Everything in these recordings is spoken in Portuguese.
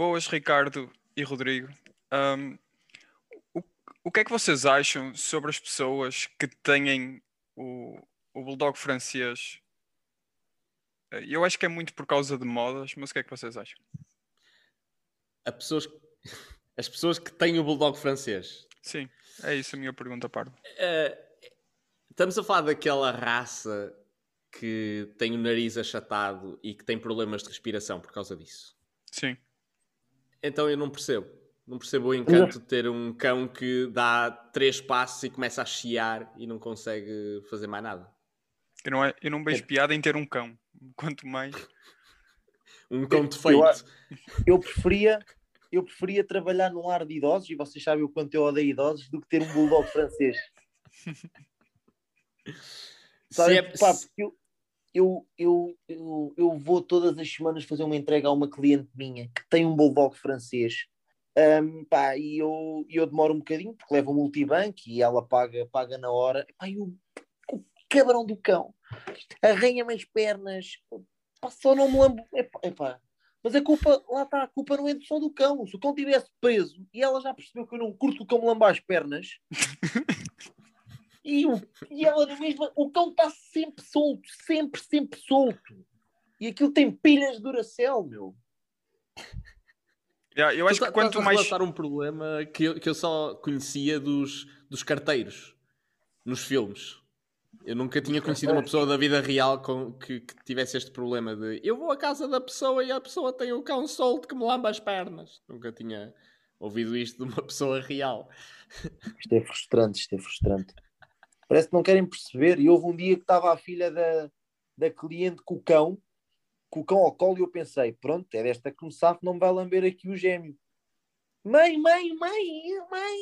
Boas, Ricardo e Rodrigo. Um, o, o que é que vocês acham sobre as pessoas que têm o, o Bulldog francês? Eh, Eu acho que é muito por causa de modas, mas o que é que vocês acham? A pessoas, as pessoas que têm o Bulldog francês. Sim, é isso a minha pergunta, Pardo. Eh, estamos a falar daquela raça que tem o nariz achatado e que tem problemas de respiração por causa disso. Sim. Então eu não percebo. Não percebo o encanto de ter um cão que dá três passos e começa a chiar e não consegue fazer mais nada. Eu não, é, eu não vejo piada em ter um cão, quanto mais. Um cão Eu defeito. acho- Eu preferia, eu preferia trabalhar num lar de idosos, e vocês sabem o quanto eu odeio idosos, do que ter um bulldog francês. Sabe, é- pá, porque eu, eu, eu, eu, eu vou todas as semanas fazer uma entrega a uma cliente minha que tem um bulldog francês. Ahm, pá, e eu, eu demoro um bocadinho porque levo o multibanco e ela paga, paga na hora. Pá, e o, cabrão do cão arranha-me as pernas, pá, só não me lembro. Epá, epá. Mas a culpa, lá está, a culpa não é só do cão. Se o cão estivesse preso e ela já percebeu que eu não curto o cão me lambar as pernas, e, o, e ela na mesma, o cão está sempre solto, sempre, sempre solto. E aquilo tem pilhas de Duracell, meu. Yeah, eu acho Tu que quanto a mais. relatar um problema que eu, que eu só conhecia dos, dos carteiros nos filmes. Eu nunca tinha conhecido uma pessoa da vida real com, que, que tivesse este problema de eu vou à casa da pessoa e a pessoa tem o cão solto que me lamba as pernas. Nunca tinha ouvido isto de uma pessoa real. Isto é frustrante, isto é frustrante. Parece que não querem perceber. E houve um dia que estava a filha da, da cliente com o cão, com o cão ao colo, e eu pensei: pronto, é desta que me sabe, não me vai lamber aqui o gêmeo. Mãe, mãe, mãe, mãe,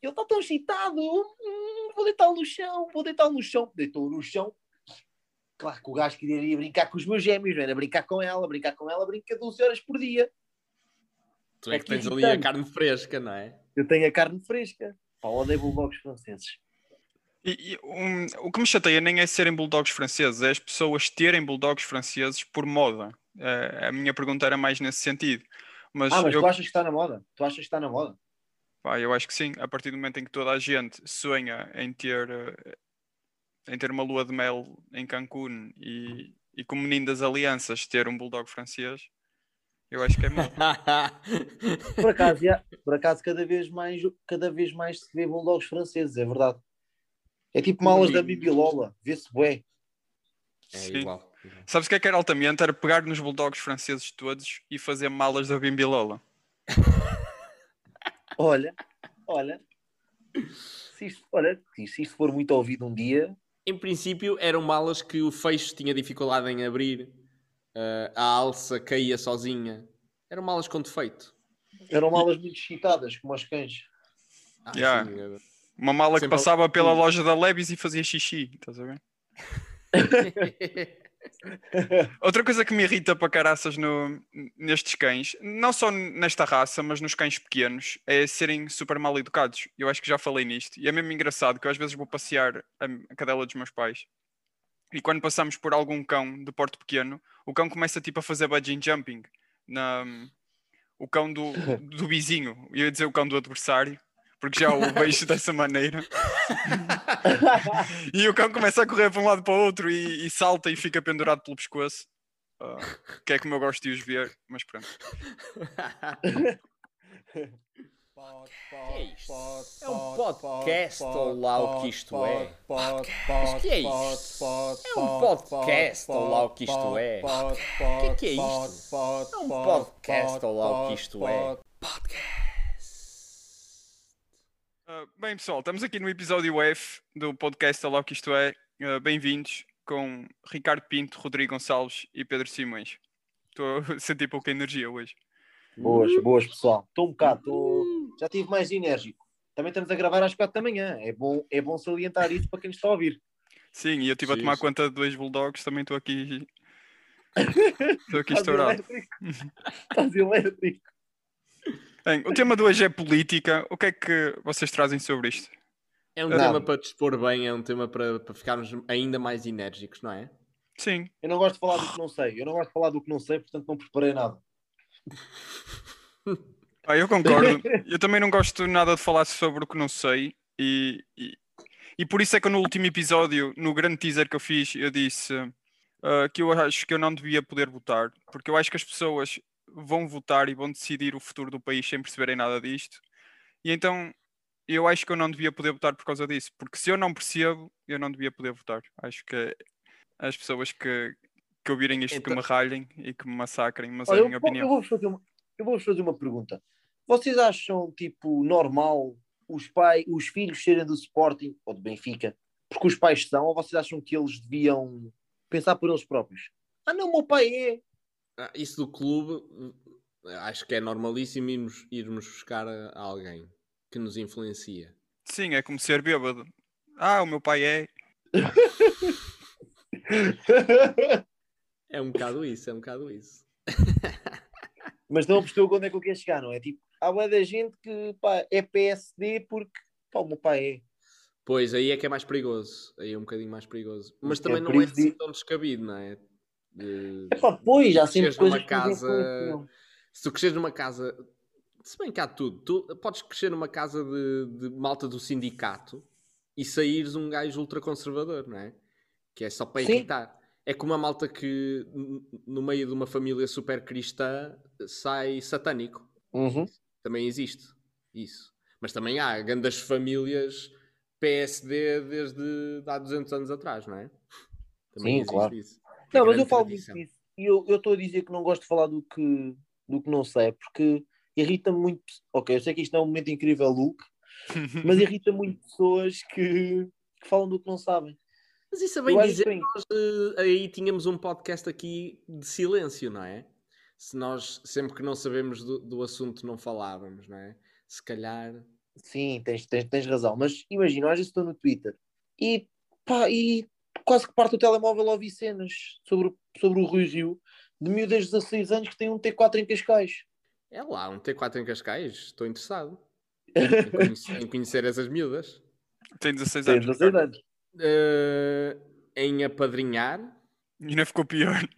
ele está tão excitado. Hum, vou deitá-lo no chão, vou deitá-lo no chão. Deitou no chão. Claro que o gajo queria brincar com os meus gêmeos, não era brincar com ela, brincar com ela, brinca 12 horas por dia. Tu é que tens ali a carne fresca, não é? Eu tenho a carne fresca. Pá, odeio bulldogs franceses. E- e, um, o que me chateia nem é serem bulldogs franceses, é as pessoas terem bulldogs franceses por moda. Eh, a minha pergunta era mais nesse sentido. Mas, Ah, mas eu, tu achas que está na moda? Tu achas que está na moda? pá, eu acho que sim, a partir do momento em que toda a gente sonha em ter, eh, em ter uma lua de mel em Cancún e, e com o menino das alianças ter um bulldog francês, eu acho que é moda. Por acaso, por acaso cada, vez mais, cada vez mais se vê bulldogs franceses, é verdade. É tipo malas da Bibilola, vê-se bué. É Sim. igual. Sabes o que é que era altamente? Era pegar nos bulldogs franceses todos e fazer malas da Bimbilola. Olha, olha. Se isto, olha, se isto for muito ouvido um dia, Em princípio, eram malas que o fecho tinha dificuldade em abrir, eh, a alça caía sozinha. Eram malas com defeito. eram malas muito excitadas, como os cães. Ah, Yeah. sim, Uma mala que Sempre passava pela loja da Levis e fazia xixi, estás a ver? Outra coisa que me irrita para caraças no, nestes cães, não só nesta raça, mas nos cães pequenos, é serem super mal educados. Eu acho que já falei nisto. E é mesmo engraçado que eu às vezes vou passear a, a cadela dos meus pais. E quando passamos por algum cão de porte pequeno, o cão começa tipo a fazer budging jumping. Na, o cão do, do vizinho. Eu ia dizer o cão do adversário, porque já o vejo dessa maneira. E o cão começa a correr para um lado para o outro e, e salta e fica pendurado pelo pescoço. Ah, que é como eu gosto de os ver, mas pronto. é isto? É um podcast ou lá o que isto é? Mas que é isto? É um podcast ou lá o que isto é? O que é que é isto? É um podcast ou lá o que isto é? Ah, bem, pessoal, estamos aqui no episódio F do podcast o que isto é. Ah, Bem-vindos com Ricardo Pinto, Rodrigo Gonçalves e Pedro Simões. Estou a sentir pouca energia hoje. Boas, boas, pessoal. Estou um bocado, estou- já estive mais enérgico. Também estamos a gravar às quatro da manhã. É bom, é bom salientar isso para quem nos está a ouvir. Sim, e eu estive a tomar conta de dois bulldogs, também estou aqui. Estou aqui Estás estourado. elétrico. Estás elétrico. Bem, o tema de hoje é política. O que é que vocês trazem sobre isto? É um Não. tema para dispor bem, é um tema para, para ficarmos ainda mais enérgicos, não é? Sim, Eu não gosto de falar do que não sei. Eu não gosto de falar do que não sei, portanto não preparei nada. Ah, eu concordo. Eu também não gosto nada de falar sobre o que não sei e, e, e por isso é que no último episódio, no grande teaser que eu fiz, eu disse uh, que eu acho que eu não devia poder votar, porque eu acho que as pessoas vão votar e vão decidir o futuro do país sem perceberem nada disto. E então eu acho que eu não devia poder votar por causa disso, porque se eu não percebo, eu não devia poder votar. Acho que as pessoas que, que ouvirem isto Então- que me ralhem e que me massacrem, mas Olha, é a eu, minha vou- opinião. eu vou fazer uma, eu vou fazer uma pergunta. Vocês acham, tipo, normal os, pai, os filhos serem do Sporting ou do Benfica porque os pais são, ou vocês acham que eles deviam pensar por eles próprios? Ah, não, meu pai é. Ah, Isso do clube, eh, acho que é normalíssimo irmos, irmos buscar a alguém que nos influencia. Sim, é como ser bêbado. Ah, o meu pai é. É um bocado isso, é um bocado isso. Mas não percebeu onde é que eu quero chegar, não é? Tipo, há uma da gente que pá, é PSD porque pá, o meu pai é. Pois, aí é que é mais perigoso. Aí é um bocadinho mais perigoso. Mas É também por não é assim tão descabido, não é? De- Epá, pois, há sempre coisas que casa-. Se tu cresceres numa casa, se bem que há tudo, tu podes crescer numa casa de, de malta do sindicato e saíres um gajo ultraconservador, não é? Que é só para Sim. irritar. É como uma malta que no meio de uma família super cristã sai satânico. Uhum. Também existe isso. Mas também há grandes famílias PSD desde há 200 anos atrás, não é? Também Sim, existe claro. isso. Não, mas eu falo tradição. muito disso. E eu eu estou a dizer que não gosto de falar do que, do que não sei, porque irrita-me muito. Ok, eu sei que isto não é um momento incrível, Luke, mas irrita muito pessoas que, que falam do que não sabem. Mas isso é Eu bem acho dizer que nós eh, aí tínhamos um podcast aqui de silêncio, não é? Se nós, sempre que não sabemos do, do assunto, não falávamos, não é? Se calhar. Sim, tens, tens, tens razão. Mas imagina, vezes estou no Twitter e, pá, e quase que parte o telemóvel a ouvir cenas sobre, o- sobre o Rui Rio de miúdas de 16 anos que tem um T4 em Cascais. É lá, um T4 em Cascais, estou interessado em conhecer, em conhecer essas miúdas. Tem 16 Tem anos. 16 Ricardo. anos. Eh, em apadrinhar. E ainda ficou pior.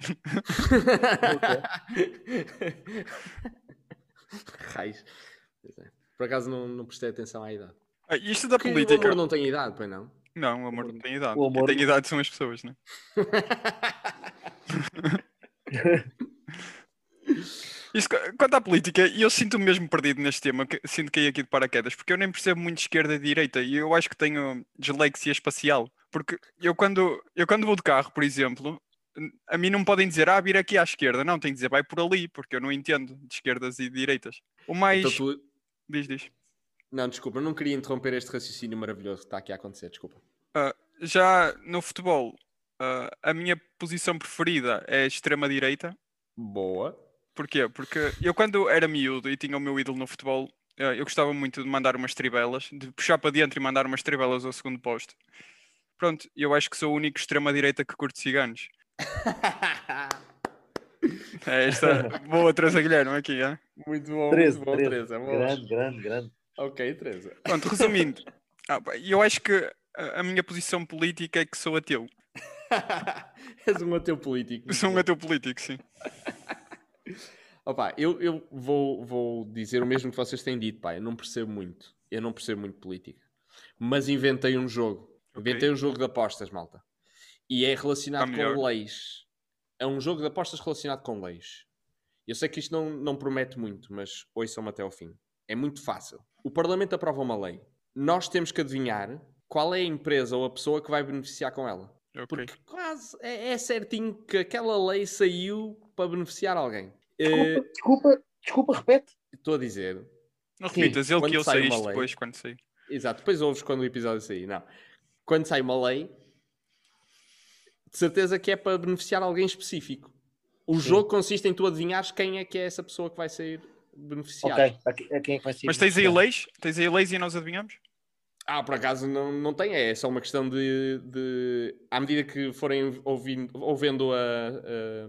Pois é. Por acaso não, não prestei atenção à idade. Ah, isto da o política. amor não tem idade, pois não? Não, o amor não tem idade. O amor- Quem tem idade são as pessoas, né? Isso, quanto à política, eu sinto mesmo perdido neste tema, que- sinto que caí aqui de paraquedas, porque eu nem percebo muito esquerda e direita, e eu acho que tenho dislexia espacial. Porque eu quando, eu quando vou de carro, por exemplo, a mim não podem dizer, ah, vir aqui à esquerda. Não, tem que dizer, vai por ali, porque eu não entendo de esquerdas e direitas. O mais. Então tu... Diz, diz. Não, desculpa, eu não queria interromper este raciocínio maravilhoso que está aqui a acontecer, desculpa. Já no futebol, ah, a minha posição preferida é extrema-direita. Boa. Porquê? Porque eu quando era miúdo e tinha o meu ídolo no futebol, eh, eu gostava muito de mandar umas tribelas, de puxar para dentro e mandar umas tribelas ao segundo posto. Pronto, eu acho que sou o único extrema-direita que curte ciganos. É esta boa Teresa Guilherme aqui, é? muito bom, 13, muito bom, 13. Teresa. boa. Grande, grande, grande. Ok, Teresa. Pronto, resumindo, ah, eu acho que a, minha posição política é que sou ateu. És um ateu político. Sou um ateu político, sim. Opa, eu, eu vou, vou dizer o mesmo que vocês têm dito, pá. Eu não percebo muito. Eu não percebo muito política. Mas inventei um jogo. Ok. Inventei um jogo de apostas, malta. E é relacionado Está melhor. com leis. É um jogo de apostas relacionado com leis. Eu sei que isto não, não promete muito, mas ouçam-me até ao fim. É muito fácil. O Parlamento aprova uma lei. Nós temos que adivinhar qual é a empresa ou a pessoa que vai beneficiar com ela. Ok. Porque quase é, é certinho que aquela lei saiu para beneficiar alguém. Desculpa, desculpa, desculpa, repete. Estou a dizer. Não Sim, repitas, ele que eu sai sei uma isto lei- depois, quando sei. Exato, depois ouves quando o episódio sair. Não. Quando sai uma lei, de certeza que é para beneficiar alguém específico. O jogo consiste em tu adivinhares quem é que é essa pessoa que vai sair beneficiada. Ok, a, que- a quem é que vai ser? Mas tens aí leis? Tens aí leis e nós adivinhamos? Ah, por acaso não, não tem, é só uma questão de, de à medida que forem ouvindo, ouvendo a,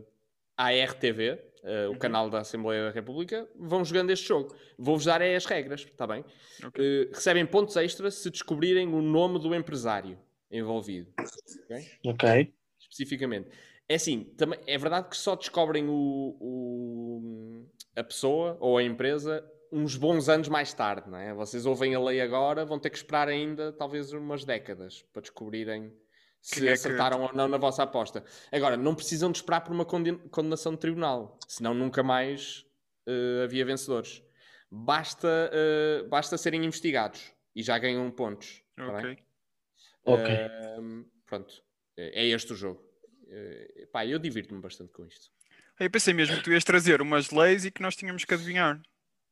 a, a RTV, eh, o canal da Assembleia da República, vão jogando este jogo. Vou-vos dar é as regras, está bem? Ok. Eh, recebem pontos extras se descobrirem o nome do empresário envolvido. ok? Ok. Especificamente. É assim, também, é verdade que só descobrem o, o, a pessoa ou a empresa uns bons anos mais tarde, não é? Vocês ouvem a lei agora, vão ter que esperar ainda talvez umas décadas para descobrirem se Quem é que- acertaram ou não na vossa aposta. Agora, não precisam de esperar por uma conden- condenação de tribunal, senão nunca mais eh, havia vencedores. Basta, eh, basta serem investigados e já ganham pontos. tá bem? Ok. ok. Ahm, pronto, é é este o jogo. Eh, pá, eu divirto-me bastante com isto. Eu pensei mesmo que tu ias trazer umas leis e que nós tínhamos que adivinhar.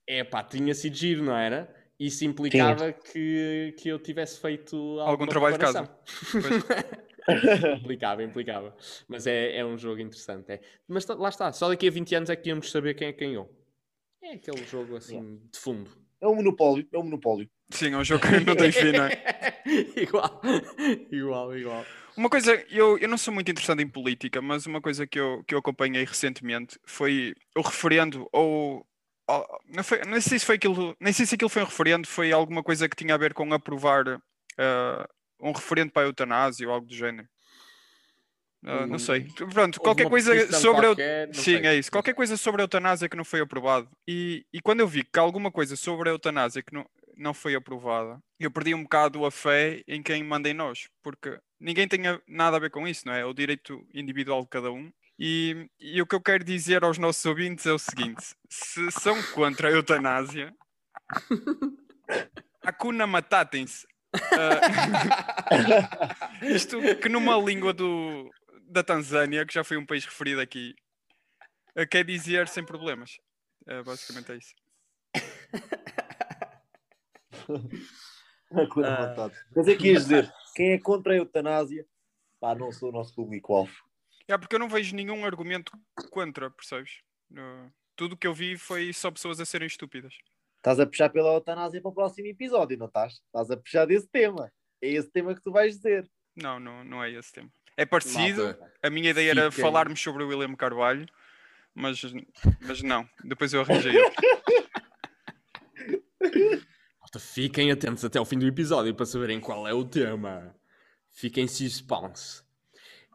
É pá, tinha sido giro, não era? Isso implicava que, que eu tivesse feito Algum trabalho de casa. preparação. implicava, implicava. Mas é, é um jogo interessante. É. Mas lá está, só daqui a 20 anos é que íamos saber quem é que ganhou. É aquele jogo assim de fundo. É um monopólio, é um monopólio. Sim, é um jogo que não tem fim, não é? igual, igual, igual. Uma coisa, eu, eu não sou muito interessado em política, mas uma coisa que eu, que eu acompanhei recentemente foi o referendo, ou. ou- não, foi, não sei se foi aquilo, nem sei se aquilo foi um referendo, foi alguma coisa que tinha a ver com aprovar ah, um referendo para a eutanásia ou algo do género. Ah, não sei. Pronto, Houve qualquer coisa sobre eu- qualquer, não Sim, sei. é isso. Qualquer coisa sobre a eutanásia que não foi aprovado. E, e quando eu vi que alguma coisa sobre a eutanásia que não, não foi aprovada, eu perdi um bocado a fé em quem manda em nós, porque ninguém tem nada a ver com isso, não é? É o direito individual de cada um. E, e o que eu quero dizer aos nossos ouvintes é o seguinte: se são contra a eutanásia, Hakuna Matatem-se. Ah, isto que numa língua do, da Tanzânia, que já foi um país referido aqui, eh, quer dizer sem problemas. Eh, basicamente é isso. Quando Ah. matado. Mas é que ias dizer, quem é contra a eutanásia, pá, não sou o nosso público-alvo. É porque eu não vejo nenhum argumento contra, percebes? No- tudo o que eu vi foi só pessoas a serem estúpidas. Estás a puxar pela eutanásia para o próximo episódio, não estás? Estás a puxar desse tema. É esse tema que tu vais dizer. Não, não, não é esse tema. É parecido. Malta, A minha ideia era falarmos sobre o William Carvalho, mas, mas não. Depois eu arranjei. malta, fiquem atentos até ao fim do episódio para saberem qual é o tema. Fiquem suspense.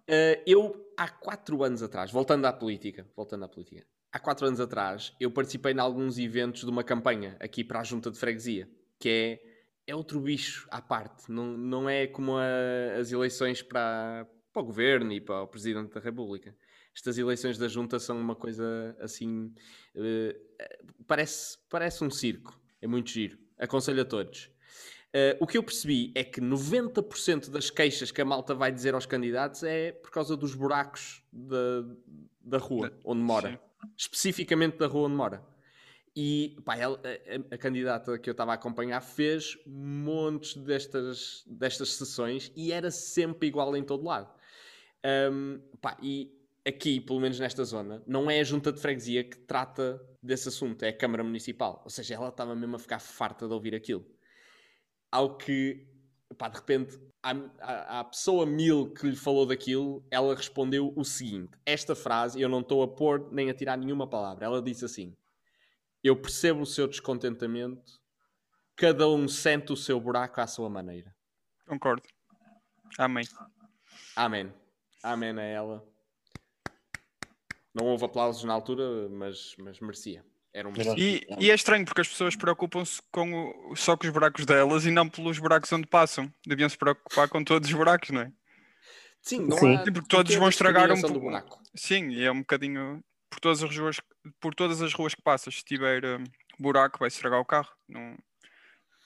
Eh, eu, há quatro anos atrás, voltando à política, voltando à política, há quatro anos atrás, eu participei em alguns eventos de uma campanha aqui para a Junta de Freguesia, que é, é outro bicho à parte. Não, não é como a- as eleições para, para o governo e para o Presidente da República. Estas eleições da Junta são uma coisa assim. eh, parece, parece um circo. É muito giro. Aconselho a todos. Eh, o que eu percebi é que 90% das queixas que a malta vai dizer aos candidatos é por causa dos buracos da, da rua onde mora. sim. Especificamente da rua onde mora. E pá, ela- a, a- a candidata que eu estava a acompanhar fez montes destas, destas sessões e era sempre igual em todo lado. Um, pá, e aqui, pelo menos nesta zona, não é a junta de freguesia que trata desse assunto, é a Câmara Municipal. Ou seja, ela estava mesmo a ficar farta de ouvir aquilo. Ao que, pá, de repente, à, pessoa mil que lhe falou daquilo, ela respondeu o seguinte: esta frase, eu não estou a pôr nem a tirar nenhuma palavra. Ela disse assim: Eu percebo o seu descontentamento, cada um sente o seu buraco à sua maneira. Concordo. Amém. Amém. Amém a ela. Não houve aplausos na altura, mas, mas merecia. Era um. E, e é estranho porque as pessoas preocupam-se com o- só com os buracos delas e não pelos buracos onde passam. Deviam se preocupar com todos os buracos, não é? Sim, não Sim. há porque todos porquê vão estragar um do buraco. Sim, e é um bocadinho por todas as ruas, por todas as ruas que passas, se tiver hum, buraco, vai estragar o carro. Não...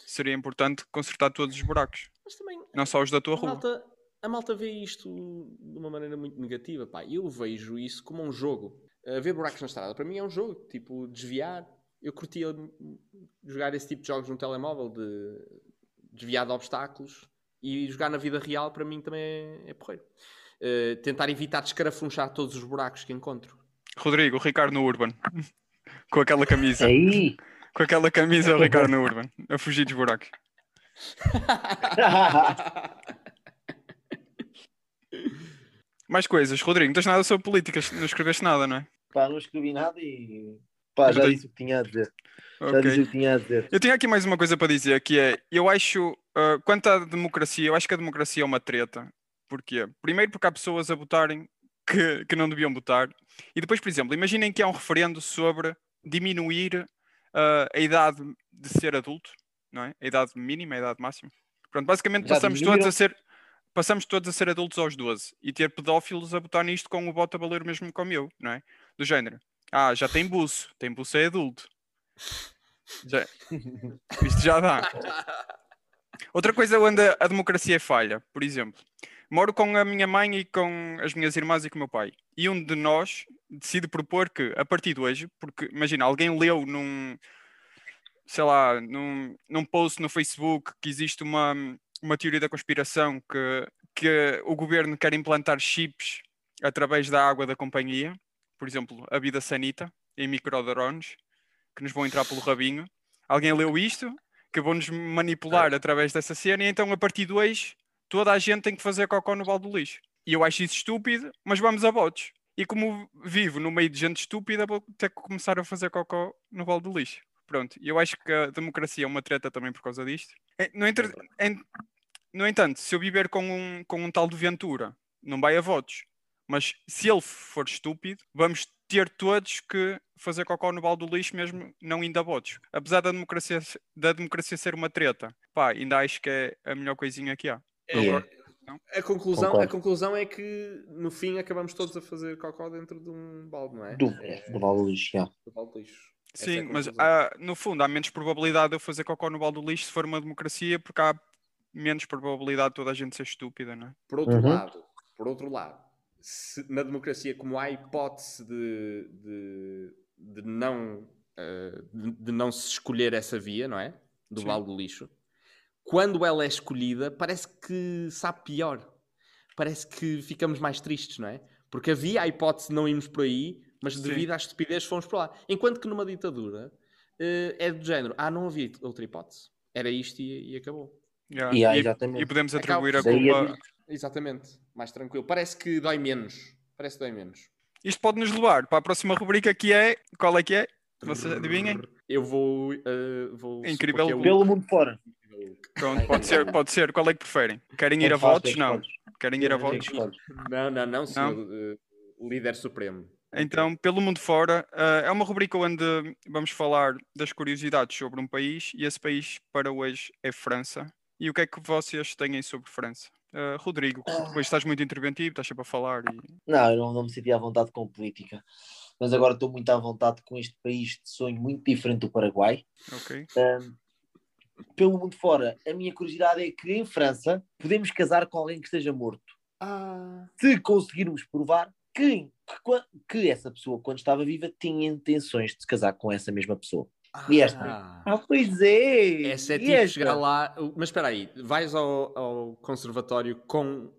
Seria importante consertar todos os buracos, Mas também não só os da tua a rua. malta, a malta vê isto de uma maneira muito negativa. Pá. Eu vejo isso como um jogo. Uh, ver buracos na estrada, para mim é um jogo. Tipo, desviar. Eu curtia jogar esse tipo de jogos no telemóvel, de desviar de obstáculos. E jogar na vida real, para mim, também é, é porreiro. Uh, tentar evitar descarafunchar todos os buracos que encontro. Rodrigo, o Ricardo no Urban, com aquela camisa, Aí! com aquela camisa, o Ricardo no Urban, a fugir dos buracos. Mais coisas, Rodrigo, não tens nada sobre políticas, não escreveste nada, não é? pá, não escrevi nada e pá, já Eu disse o que tinha a dizer. Já Ok. disse o que tinha a dizer. Eu tenho aqui mais uma coisa para dizer, que é, eu acho, ah, quanto à democracia, eu acho que a democracia é uma treta. Porquê? Primeiro porque há pessoas a votarem que, que não deviam votar. E depois, por exemplo, imaginem que há um referendo sobre diminuir ah, a idade de ser adulto, não é? A idade mínima, a idade máxima. Pronto, basicamente Já passamos diminuíram? todos a ser passamos todos a ser adultos aos 12 e ter pedófilos a botar nisto com o voto a valer o mesmo como eu, não é? Do género. Ah, já tem buço, tem buço é adulto. Já- Isto já dá. Outra coisa onde a democracia é falha, por exemplo, moro com a minha mãe e com as minhas irmãs e com o meu pai. E um de nós decide propor que, a partir de hoje, porque imagina, alguém leu num, sei lá, num, num post no Facebook que existe uma, uma teoria da conspiração que, que o governo quer implantar chips através da água da companhia, por exemplo, a vida sanita, em microdrones, que nos vão entrar pelo rabinho. Alguém leu isto, que vão nos manipular através dessa cena, e então a partir de hoje toda a gente tem que fazer cocó no balde do lixo. E eu acho isso estúpido, mas vamos a votos. E como vivo no meio de gente estúpida, vou ter que começar a fazer cocó no balde do lixo. Pronto, e eu acho que a democracia é uma treta também por causa disto. Eh, No, entre- en- no entanto, se eu viver com um, com um tal de Ventura, não vai a votos. Mas se ele for estúpido, vamos ter todos que fazer cocó no balde do lixo, mesmo não indo a votos. Apesar da democracia, da democracia ser uma treta, pá, ainda acho que é a melhor coisinha que há. É, a, conclusão, a conclusão é que no fim acabamos todos a fazer cocó dentro de um balde, não é? Do, É, do Vale do Lixo, já. do balde de lixo. É a Sim, mas conclusão. há- no fundo há menos probabilidade de eu fazer cocó no balde do lixo se for uma democracia, porque há menos probabilidade de toda a gente ser estúpida, não é? Por outro Uhum. lado, por outro lado, se na democracia, como há hipótese de, de, de não, eh, de, de não se escolher essa via, não é? Do Sim. balde do lixo, quando ela é escolhida, parece que sabe pior. Parece que ficamos mais tristes, não é? Porque havia a hipótese de não irmos por aí, mas Sim. devido à estupidez fomos por lá. Enquanto que numa ditadura eh, é do género, ah, não havia outra hipótese. Era isto e, e acabou. Yeah. Yeah, E- exatamente. e podemos atribuir a a culpa. Exatamente, mais tranquilo. Parece que dói menos. Parece que dói menos. Isto pode nos levar para a próxima rubrica que é. Qual é que é? Vocês adivinhem? Eu vou. eh, vou Incrível é o- Pelo mundo fora. Pronto, pode ser, pode ser. Qual é que preferem? Querem ir a Tanto faz, votos? Não. Querem ir a votos? Não, não, não, senhor eh, líder supremo. Então, pelo mundo fora, eh, é uma rubrica onde vamos falar das curiosidades sobre um país e esse país para hoje é França. E o que é que vocês têm sobre França? Eh, Rodrigo, depois estás muito interventivo, estás sempre a falar e Não, eu não, não me senti à vontade com política. Mas agora estou muito à vontade com este país de sonho muito diferente do Paraguai. ok. Pelo mundo fora, a minha curiosidade é que em França podemos casar com alguém que esteja morto. Ah, Se conseguirmos provar que, que, que essa pessoa, quando estava viva, tinha intenções de se casar com essa mesma pessoa. E esta? ah. Ah, pois é! Essa é E tipo esta? chegar lá. Mas espera aí, vais ao, ao conservatório com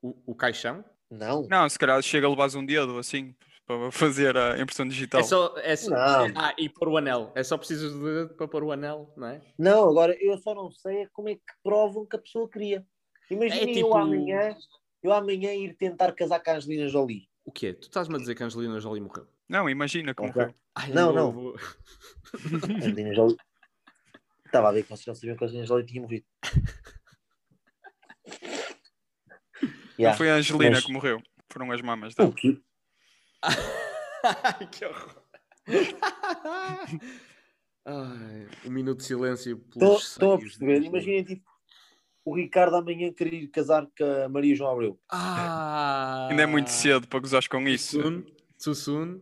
o, o caixão? Não, Não, se calhar chega a levar um dedo assim para fazer a impressão digital. É só, é só- Não. Ah, e pôr o anel. É só precisas de dedo para pôr o anel, não é? não, agora eu só não sei é como é que provam que a pessoa queria. Imagina É tipo- eu amanhã, eu amanhã ir tentar casar com a Angelina Jolie. O quê? Tu estás-me a dizer que a Angelina Jolie morreu? Não, imagina que morreu. Ai, Não, não. vou- A Angelina Jolie. Estava a ver que vocês não sabiam que a Angelina Jolie tinha morrido. Não Yeah. foi a Angelina mas- que morreu, foram as mamas O dela. quê? Ai, que horror. Ai, um minuto de silêncio pelos Estou a perceber. Imaginem tipo o Ricardo amanhã querer ir casar com a Maria João Abreu. Ah, Ainda é muito cedo para gozares com isso. Soon, too soon,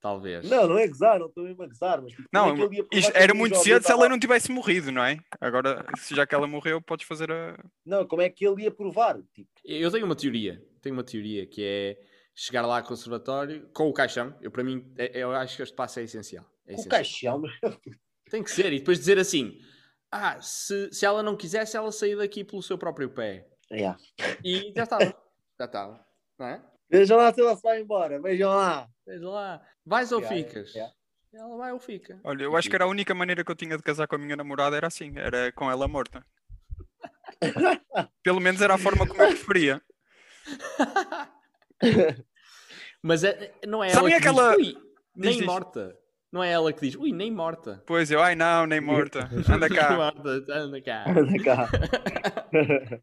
talvez. Não, não é gozar, não estou mesmo a gozar. Mas, tipo, Não, é que ele ia provar isto era muito cedo se ela não tivesse morrido, não é? Agora, se já que ela morreu, podes fazer a. Não, como é que ele ia provar? Tipo, Eu tenho uma teoria. Tenho uma teoria que é chegar lá ao conservatório com o caixão. Eu, para mim, é- eu acho que este passo é essencial. É com o essencial. caixão, Tem que ser. E depois dizer assim: ah, se, se ela não quisesse, ela sair daqui pelo seu próprio pé. Yeah. E já estava. já estava. Não é? Vejam lá se ela se vai embora, vejam lá. Veja lá. Vais ou Yeah, ficas? yeah. Ela vai ou fica. Olha, eu acho que era a única maneira que eu tinha de casar com a minha namorada, era assim, era com ela morta. Pelo menos era a forma como eu preferia. Mas é- não é Sabem ela que aquela- diz, nem diz. morta. Não é ela que diz, ui, nem morta. Pois eu, ai não, nem morta, anda cá. morta, anda cá. Anda cá.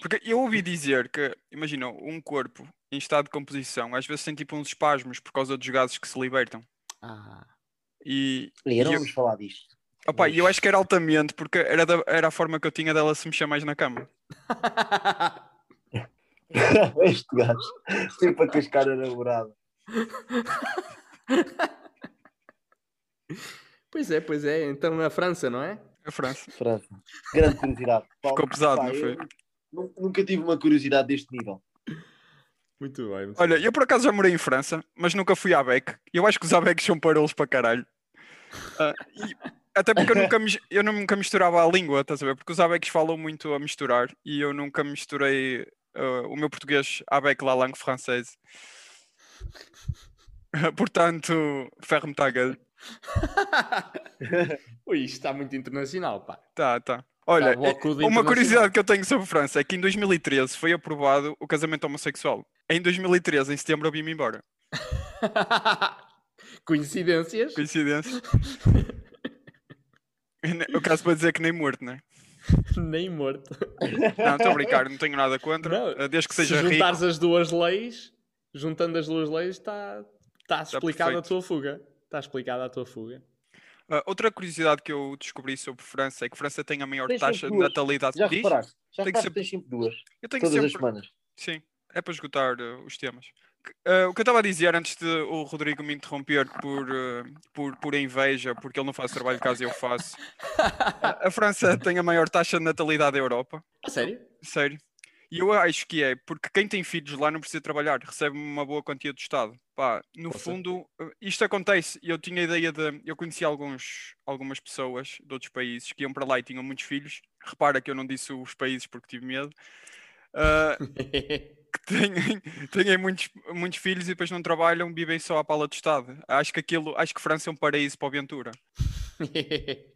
Porque eu ouvi dizer que, imagina, um corpo em estado de composição às vezes tem tipo uns espasmos por causa dos gases que se libertam. Ah, E, E e não eu, vamos falar disto. opa, e eu acho que era altamente, porque era, da- era a forma que eu tinha dela se mexer mais na cama. este gajo. Sempre a cascar a namorada. Pois é, pois é. Então na França, não é? A França. França. Grande curiosidade. Ficou pesado, não foi? Nunca tive uma curiosidade deste nível. Muito bem. muito Olha, bem. eu por acaso já morei em França, mas nunca fui à BEC. Eu acho que os ABECs são parolos para caralho. Ah, e até porque eu nunca, mis- eu nunca misturava a língua, estás a ver? Porque os ABECs falam muito a misturar e eu nunca misturei ah, o meu português ABEC la langue française. Portanto, ferro-me tá. Ui, isto está muito internacional, pá. Tá, tá. Olha, eh, uma curiosidade que eu tenho sobre França é que em 2013 foi aprovado o casamento homossexual. Em 2013, em setembro, eu vim-me embora. Coincidências? Coincidência. O caso para dizer que nem morto, né? Nem morto. Não, estou a brincar, não tenho nada contra. Não, eh, Desde que Se seja rico. juntares as duas leis, juntando as duas leis, está tá explicada a perfeito. tua fuga. Está explicada a tua fuga. Ah, outra curiosidade que eu descobri sobre França é que França tem a maior Tens taxa sempre de natalidade. Já Diz? reparaste? Já Tem que reparaste que tens sempre duas. Eu tenho Todas as sempre. semanas. Sim, é para esgotar eh, os temas. Eh, o que eu estava a dizer antes de o Rodrigo me interromper por, eh, por, por inveja, porque ele não faz trabalho de casa e eu faço. a, a França tem a maior taxa de natalidade da Europa. A sério? Sério. E eu acho que é, porque quem tem filhos lá não precisa trabalhar, recebe uma boa quantia do Estado. Pá, no Poça. fundo, eh, isto acontece. Eu tinha ideia de. Eu conheci alguns, algumas pessoas de outros países que iam para lá e tinham muitos filhos. Repara que eu não disse os países porque tive medo. ah, que têm, têm muitos, muitos filhos e depois não trabalham, vivem só à pala do Estado. Acho que aquilo, acho que França é um paraíso para o Ventura. que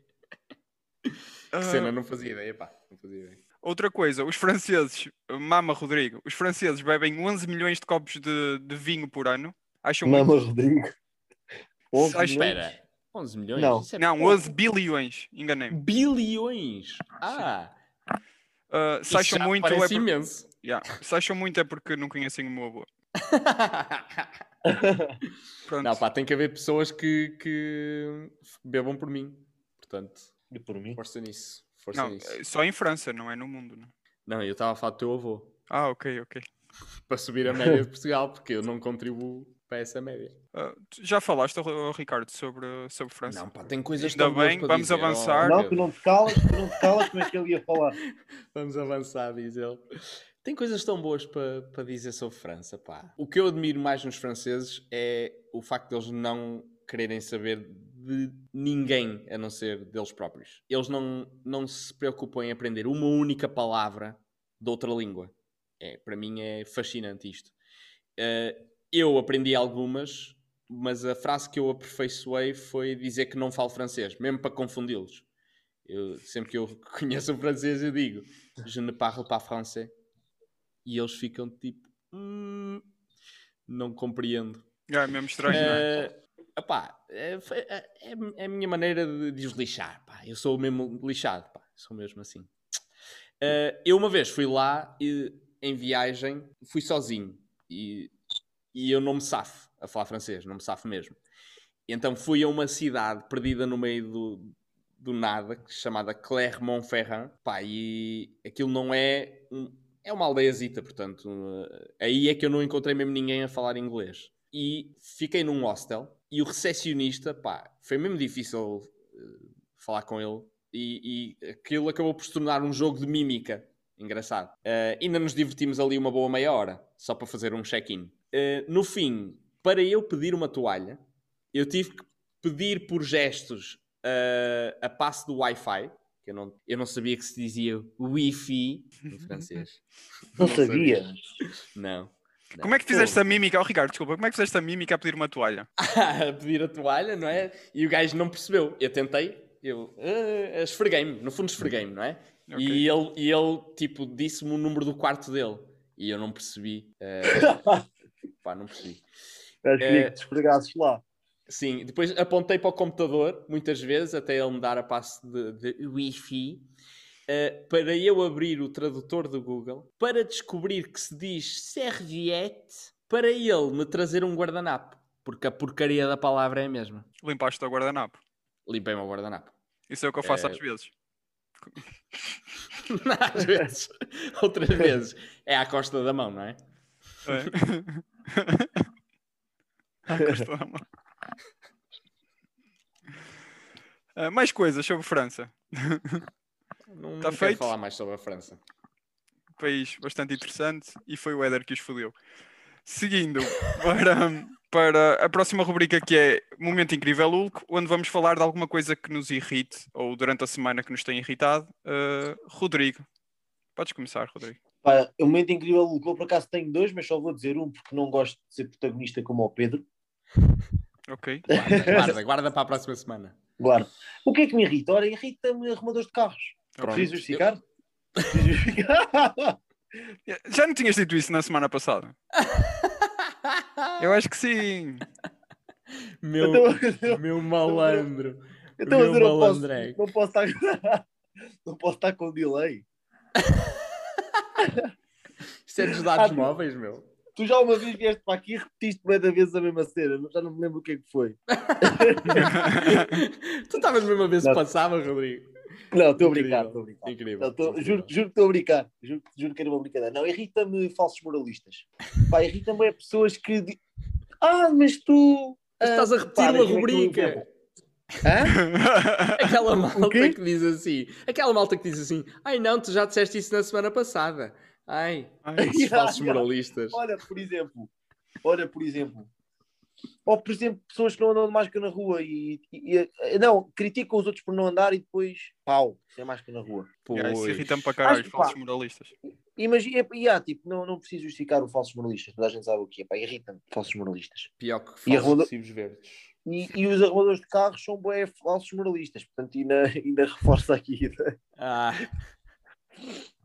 Ah, cena, não fazia ideia, pá. Não fazia ideia. Outra coisa, os franceses, mama Rodrigo, os franceses bebem 11 milhões de copos de, de vinho por ano. Acham Mama muito? Rodrigo. 11 Acho- milhões? Espera, 11 milhões? Não. É Não, pouco. 11 bilhões, enganei-me. Bilhões! Ah, Uh, se isso acham já muito é por- imenso. Yeah, se acham muito é porque não conhecem o meu avô. Pronto. não, pá, tem que haver pessoas que, que bebam por mim. Portanto, E por mim? força nisso. Força Não, nisso. é só em França, não é no mundo. Não. Não, eu estava a falar do teu avô. Ah, ok, ok. Para subir a média de Portugal, porque eu não contribuo para essa média. Uh, já falaste, ao Ricardo, sobre, sobre França? Não, pá, tem coisas Ainda tão boas bem, para vamos dizer. avançar. Oh, Não, tu não te calas, tu não te calas, como é que ele ia falar? Vamos avançar, diz ele. Tem coisas tão boas para, para dizer sobre França, pá. O que eu admiro mais nos franceses é o facto de eles não quererem saber de ninguém a não ser deles próprios. Eles não, não se preocupam em aprender uma única palavra de outra língua. É, para mim é fascinante isto. Eh, eu aprendi algumas, mas a frase que eu aperfeiçoei foi dizer que não falo francês, mesmo para confundi-los. Eu, sempre que eu conheço o francês, eu digo Je ne parle pas français. E eles ficam tipo, "Hum, não compreendo. Ah, é mesmo estranho, não é? É, foi- é- é a minha maneira de, de os lixar. Pá. Eu sou mesmo lixado, pá. sou mesmo assim. Eh, eu uma vez fui lá e, em viagem, fui sozinho e, e eu não me safo a falar francês, não me safo mesmo. Então fui a uma cidade perdida no meio do, do nada, chamada Clermont-Ferrand, pá, e aquilo não é. um- é uma aldeiazita, portanto, eh, aí é que eu não encontrei mesmo ninguém a falar inglês. E fiquei num hostel e o recepcionista, pá, foi mesmo difícil eh, falar com ele e, e aquilo acabou por se tornar um jogo de mímica. Engraçado. Eh, ainda nos divertimos ali uma boa meia hora, só para fazer um check-in. Eh, no fim, para eu pedir uma toalha, eu tive que pedir por gestos a passe do Wi-Fi, que eu não, eu não sabia que se dizia Wi-Fi em francês. Não sabia. Não. Como é que fizeste a mímica? Oh, Ricardo, desculpa, como é que fizeste a mímica a pedir uma toalha? a pedir a toalha, não é? E o gajo não percebeu. Eu tentei, eu ah, esfreguei-me, no fundo esfreguei-me, não é? Ok. E, ele, e ele, tipo, disse-me o número do quarto dele. E eu não percebi. eh, pá, não percebi. Acho É. que te esfregasses lá. Sim, depois apontei para o computador, muitas vezes, até ele me dar a passe de, de Wi-Fi, eh, para eu abrir o tradutor do Google, para descobrir que se diz serviette, para ele me trazer um guardanapo. Porque a porcaria da palavra é a mesma. Limpaste o guardanapo. Limpei o guardanapo. Isso é o que eu faço É. às vezes. Às vezes. Outras vezes. É à costa da mão, não é? É. À custa da mão. Ah, mais coisas sobre França. Não, Tá não quero falar mais sobre a França. país bastante interessante e foi o Éder que os fodeu. Seguindo para, para a próxima rubrica que é Momento Incrível Hulk, onde vamos falar de alguma coisa que nos irrite ou durante a semana que nos tem irritado. Uh, Rodrigo, podes começar, Rodrigo. Pá, é um momento incrível. Eu por acaso tenho dois, mas só vou dizer um porque não gosto de ser protagonista como o Pedro. Ok. Guarda, guarda, guarda para a próxima semana. Guarda. O que é que me irrita? Ora, irrita-me arrumadores de carros. Pronto. Preciso justificar? Preciso justificar? Já não tinhas dito isso na semana passada? Eu acho que sim. Meu, Então- meu malandro. Então, Meu eu não posso, malandreco. não posso estar. Não posso estar com delay. Isto é dos dados Ah, móveis, meu. Tu já uma vez vieste para aqui e repetiste da vez a mesma cena. Já não me lembro o que é que foi. tu estavas mesmo a ver se passava, Rodrigo. Não, estou a Incrível. brincar, estou a brincar. Incrível. Não, tô- incrível. juro, juro que estou a brincar. Juro, juro que era uma brincadeira. Não, irrita-me falsos moralistas. Pá, irrita-me é pessoas que. di- Ah, mas tu. Mas estás a ah, repetir uma um rubrica. Hã? Aquela malta que diz assim. Aquela malta que diz assim. Ai não, tu já disseste isso na semana passada. Ai, Ai, falsos moralistas. Olha, por exemplo. Olha, por exemplo. Ou, por exemplo, pessoas que não andam de máscara na rua e, e- e- Não, criticam os outros por não andar e depois. Pau, sem máscara na rua. yeah, isso Pois. irrita-me para caralho, Acho falsos pá, moralistas. Imagina, e há, tipo, não, não preciso justificar o falsos moralistas, toda a gente sabe o que é, pá, irrita-me, falsos moralistas. Pior que E falsos recibos verdes. E, e os arrumadores de carros são bué falsos moralistas, portanto, ainda, ainda reforça aqui, Ah,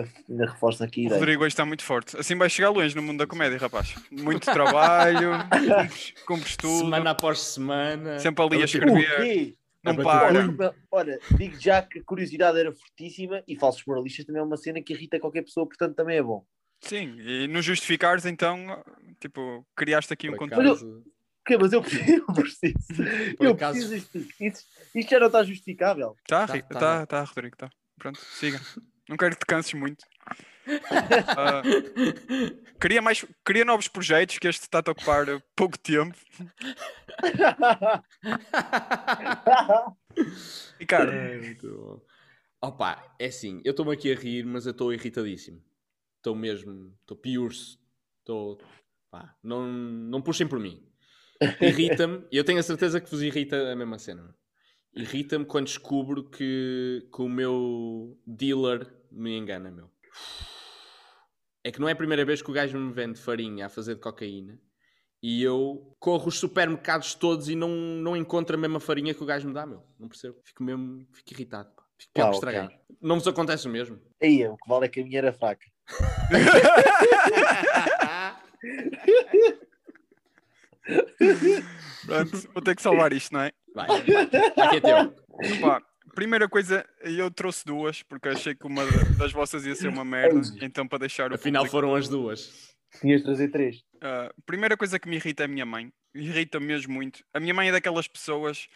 ainda, ainda reforça aqui a O. Rodrigo hoje está muito forte. Assim vai chegar longe no mundo da comédia, rapaz. Muito trabalho, cumpres, cumpres tudo, semana após semana. sempre ali a escrever. quê? Não para. olha, digo já que a curiosidade era fortíssima e falsos moralistas também é uma cena que irrita qualquer pessoa, portanto também é bom. Sim, e não justificares, então, tipo, criaste aqui um Por conteúdo. acaso, quê? Mas eu preciso, eu preciso, Por eu acaso- preciso disto. Isto, isto já não está justificável. Tá, Tá, Ri- tá. tá, tá, Rodrigo, tá. Pronto, siga. Não quero que te canses muito. Ah, queria, mais, queria novos projetos, que este está-te a ocupar pouco tempo. Ricardo, Ai, muito bom. Opa, é assim, eu estou-me aqui a rir, mas eu estou irritadíssimo. Estou mesmo, estou piurso. Estou. Não, não puxem por mim. Irrita-me, e eu tenho a certeza que vos irrita a mesma cena. Irrita-me quando descubro que, que o meu dealer me engana, meu. É que não é a primeira vez que o gajo me vende farinha a fazer de cocaína e eu corro os supermercados todos e não, não encontro a mesma farinha que o gajo me dá, meu. Não percebo. Fico mesmo, fico irritado. Pá. Fico quero Ah, estragar. Não vos acontece o mesmo? Aí, o que vale é que a minha era fraca. pronto, vou ter que salvar isto, não é? Vai, aqui é teu. Pá, primeira coisa, eu trouxe duas, porque achei que uma das vossas ia ser uma merda, então para deixar o Afinal público- foram as duas. Tinhas trazer três. A primeira coisa que me irrita é a minha mãe. Irrita mesmo muito. A minha mãe é daquelas pessoas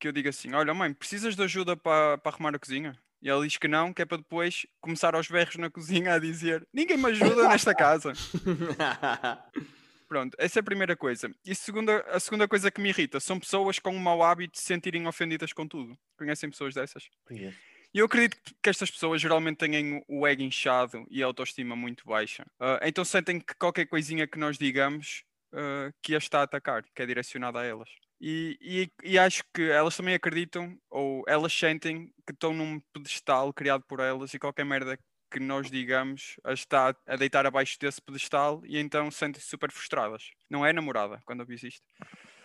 que eu digo assim: Olha, mãe, precisas de ajuda para para arrumar a cozinha? E ela diz que não, que é para depois começar aos berros na cozinha a dizer: Ninguém me ajuda nesta casa. Pronto, essa é a primeira coisa. E segunda, a segunda coisa que me irrita são pessoas com o mau hábito de se sentirem ofendidas com tudo. Conhecem pessoas dessas? Conheço. E eu acredito que- estas pessoas geralmente têm o ego inchado e a autoestima muito baixa. Ah, então sentem que qualquer coisinha que nós digamos ah, que as está a atacar, que é direcionada a elas. E, e- e acho que elas também acreditam, ou elas sentem que estão num pedestal criado por elas e qualquer merda que nós digamos está a deitar abaixo desse pedestal e então sentem-se super frustradas. Não é namorada quando eu fiz isto.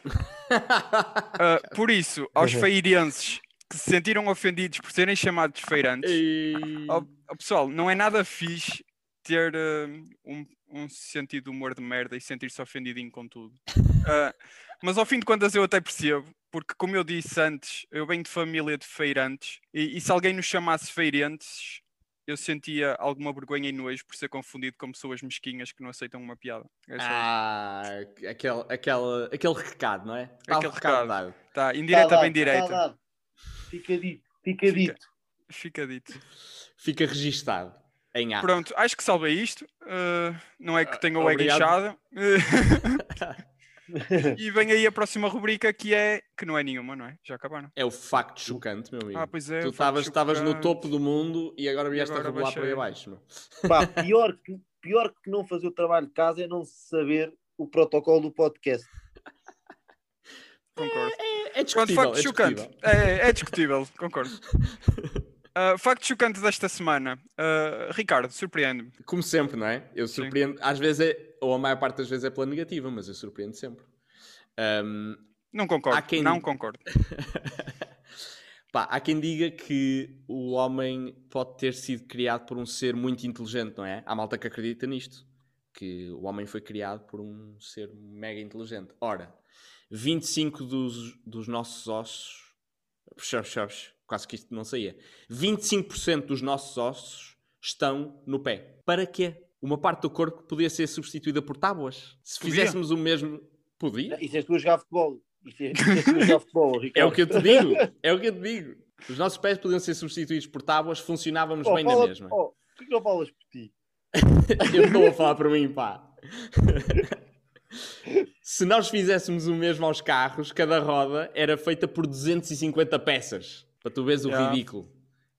Ah, por isso, aos Uhum. feirenses que se sentiram ofendidos por serem chamados feirantes, Ei. ó- ó, pessoal, não é nada fixe ter ah, um, um sentido de humor de merda e sentir-se ofendidinho com tudo. Ah, mas ao fim de contas eu até percebo, porque como eu disse antes, eu venho de família de feirantes e, e se alguém nos chamasse feirentes, eu sentia alguma vergonha e nojo por ser confundido com pessoas mesquinhas que não aceitam uma piada. É isso. Ah, aquele, aquele, aquele recado, não é? Tá Aquele recado. dado. Tá, Tá indireta dado, bem direita. tá. Fica dito, fica dito. Fica dito. Fica registado em ato. Pronto, acho que salvei isto. Uh, não é que tenha o ego inchado. e vem aí a próxima rubrica que é. que não é nenhuma, não é? Já acabaram. É o facto chocante, meu amigo. Ah, pois é. tu estavas no topo do mundo e agora vieste agora a rebolar por aí abaixo. Meu. Pá, pior, que, pior que não fazer o trabalho de casa é não saber o protocolo do podcast. Concordo. É, é Pronto, discutível. facto é chocante. É, é discutível, concordo. Uh, facto chocante desta semana. Uh, Ricardo, surpreende-me. Como sempre, não é? Eu Sim. surpreendo. Às vezes é, ou a maior parte das vezes é pela negativa, mas eu surpreendo sempre. Ahm, Não concordo. Quem- Não concordo. Pá, há quem diga que o homem pode ter sido criado por um ser muito inteligente, não é? Há malta que acredita nisto. Que o homem foi criado por um ser mega inteligente. Ora, 25 dos, dos nossos ossos. Puxares, puxares, quase que isto não saía. 25% dos nossos ossos estão no pé. Para quê? Uma parte do corpo podia ser substituída por tábuas. Se Podia. fizéssemos o mesmo. Podia? Isso és tu a jogar futebol. Isso jogar futebol, Ricardo. É o que eu te digo, é o que eu te digo. Os nossos pés podiam ser substituídos por tábuas, funcionávamos Oh, bem fala- na mesma. Oh, por que não falas por ti? Eu estou a falar por mim, pá. Se nós fizéssemos o mesmo aos carros, cada roda era feita por 250 peças. Para tu veres o Yeah. ridículo.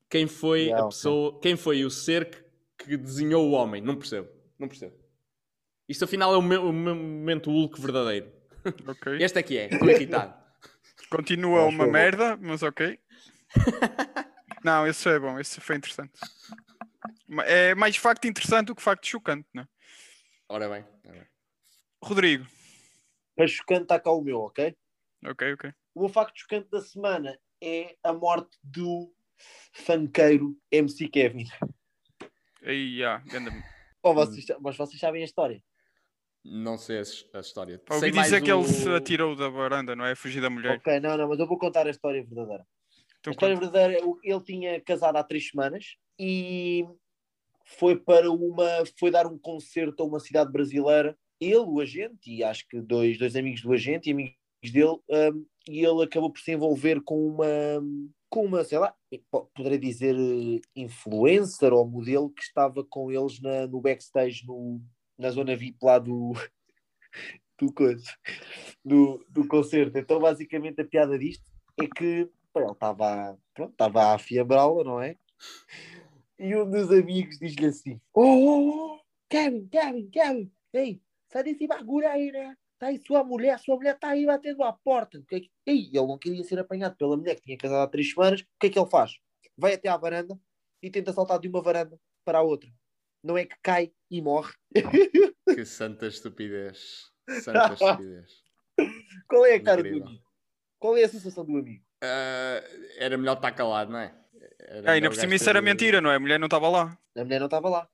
Quem foi Yeah, a pessoa, quem foi o ser que, que desenhou o homem? Não percebo, não percebo. Isto afinal é o, meu, o meu momento Hulk verdadeiro. Ok. Este é que é, estou irritado. Continua uma bom. merda, mas ok. não, esse foi bom, esse foi interessante. É mais facto interessante do que facto chocante, não é? Ora bem, ora bem. Rodrigo. Mas chocante está cá o meu, ok? Ok, ok. O meu facto chocante da semana é a morte do fanqueiro MC Kevin. Aí, ganda- Oh, vocês, mas vocês sabem a história. Não sei a, a história. Ouvi dizer que o- ele se atirou da varanda, não é? Fugir da mulher. Ok, não, não, mas eu vou contar a história verdadeira. Então, a história conta. verdadeira, é ele tinha casado há três semanas e foi para uma, foi dar um concerto a uma cidade brasileira. Ele, o agente, e acho que dois, dois amigos do agente e amigos dele, um, e ele acabou por se envolver com uma, com uma, sei lá, po- poderei dizer eh, influencer ou modelo que estava com eles na, no backstage, no, na zona VIP lá do, do, coisa, do, do concerto. Então, basicamente, a piada disto é que pá, ele estava estava a afiabrá-la, não é? E um dos amigos diz-lhe assim: Oh, oh, oh, Kevin, Kevin, Kevin, ei, sai desse bagulho aí, né? Tá aí sua mulher, sua mulher tá aí batendo a porta. O que é que... Ei, ele não queria ser apanhado pela mulher que tinha casado há três semanas. O que é que ele faz? Vai até à varanda e tenta saltar de uma varanda para a outra. Não é que cai e morre. Que santa estupidez. Santa estupidez. Qual é a cara Incrível. do amigo? Qual é a sensação do amigo? Ah, era melhor estar calado, não é? Era Ah, ainda por cima isso era mentira, não é? A mulher não estava lá. A mulher não estava lá.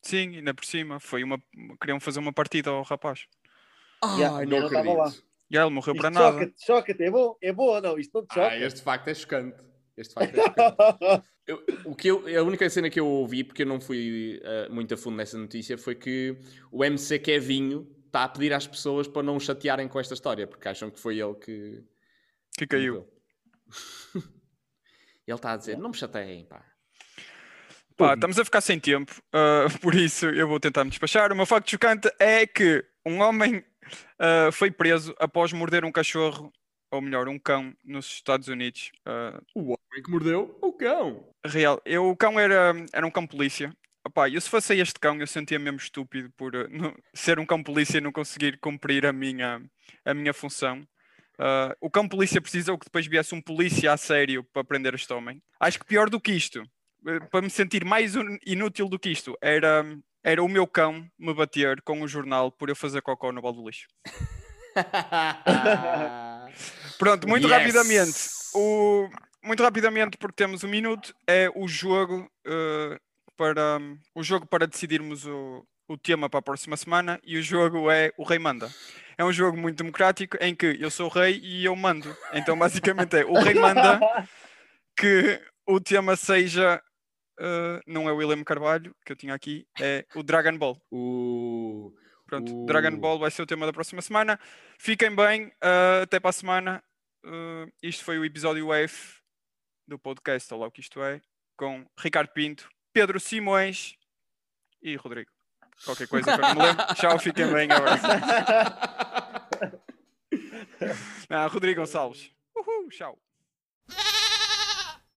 Sim, ainda por cima. Foi uma... Queriam fazer uma partida ao rapaz. Ai, Yeah, não lá. acredito. E ele morreu para Isto nada. choca-te, choca-te. É bom, é bom ou não? Isto não te choca. Ah, este facto é chocante. Este facto é chocante. Eu- o que eu, a única cena que eu ouvi, porque eu não fui ah, muito a fundo nessa notícia, foi que o MC Kevinho está a pedir às pessoas para não o chatearem com esta história, porque acham que foi ele que Que caiu. ele está a dizer: não me chateiem, pá. Pá, estamos a ficar sem tempo, ah, por isso eu vou tentar me despachar. O meu facto chocante é que um homem ah, foi preso após morder um cachorro, ou melhor, um cão, nos Estados Unidos. Ah, O homem que mordeu o cão. real. Eu, o cão era, era um cão polícia. Opá, eu se fosse este cão, eu sentia mesmo estúpido por não- ser um cão polícia e não conseguir cumprir a minha, a minha função. Ah, o cão polícia precisou que depois viesse um polícia a sério para prender este homem. Acho que pior do que isto, eh, para me sentir mais inútil do que isto, era, era o meu cão me bater com o jornal por eu fazer cocó no balde do lixo. Pronto, muito Yes! rapidamente. O, muito rapidamente, porque temos um minuto, é o jogo eh, para o jogo para decidirmos o, o tema para a próxima semana e o jogo é o Rei Manda. É um jogo muito democrático em que eu sou o rei e eu mando. Então basicamente é o rei manda que o tema seja uh, não é o William Carvalho que eu tinha aqui, é o Dragon Ball. O... Pronto, o- Dragon Ball vai ser o tema da próxima semana. Fiquem bem, uh, até para a semana. Uh, isto foi o episódio Wave do podcast, olha lá o que isto é, com Ricardo Pinto, Pedro Simões e Rodrigo. Qualquer coisa que eu não me lembro. Tchau, fiquem bem. Abraço. Ah, Rodrigo Gonçalves. Uhul, tchau.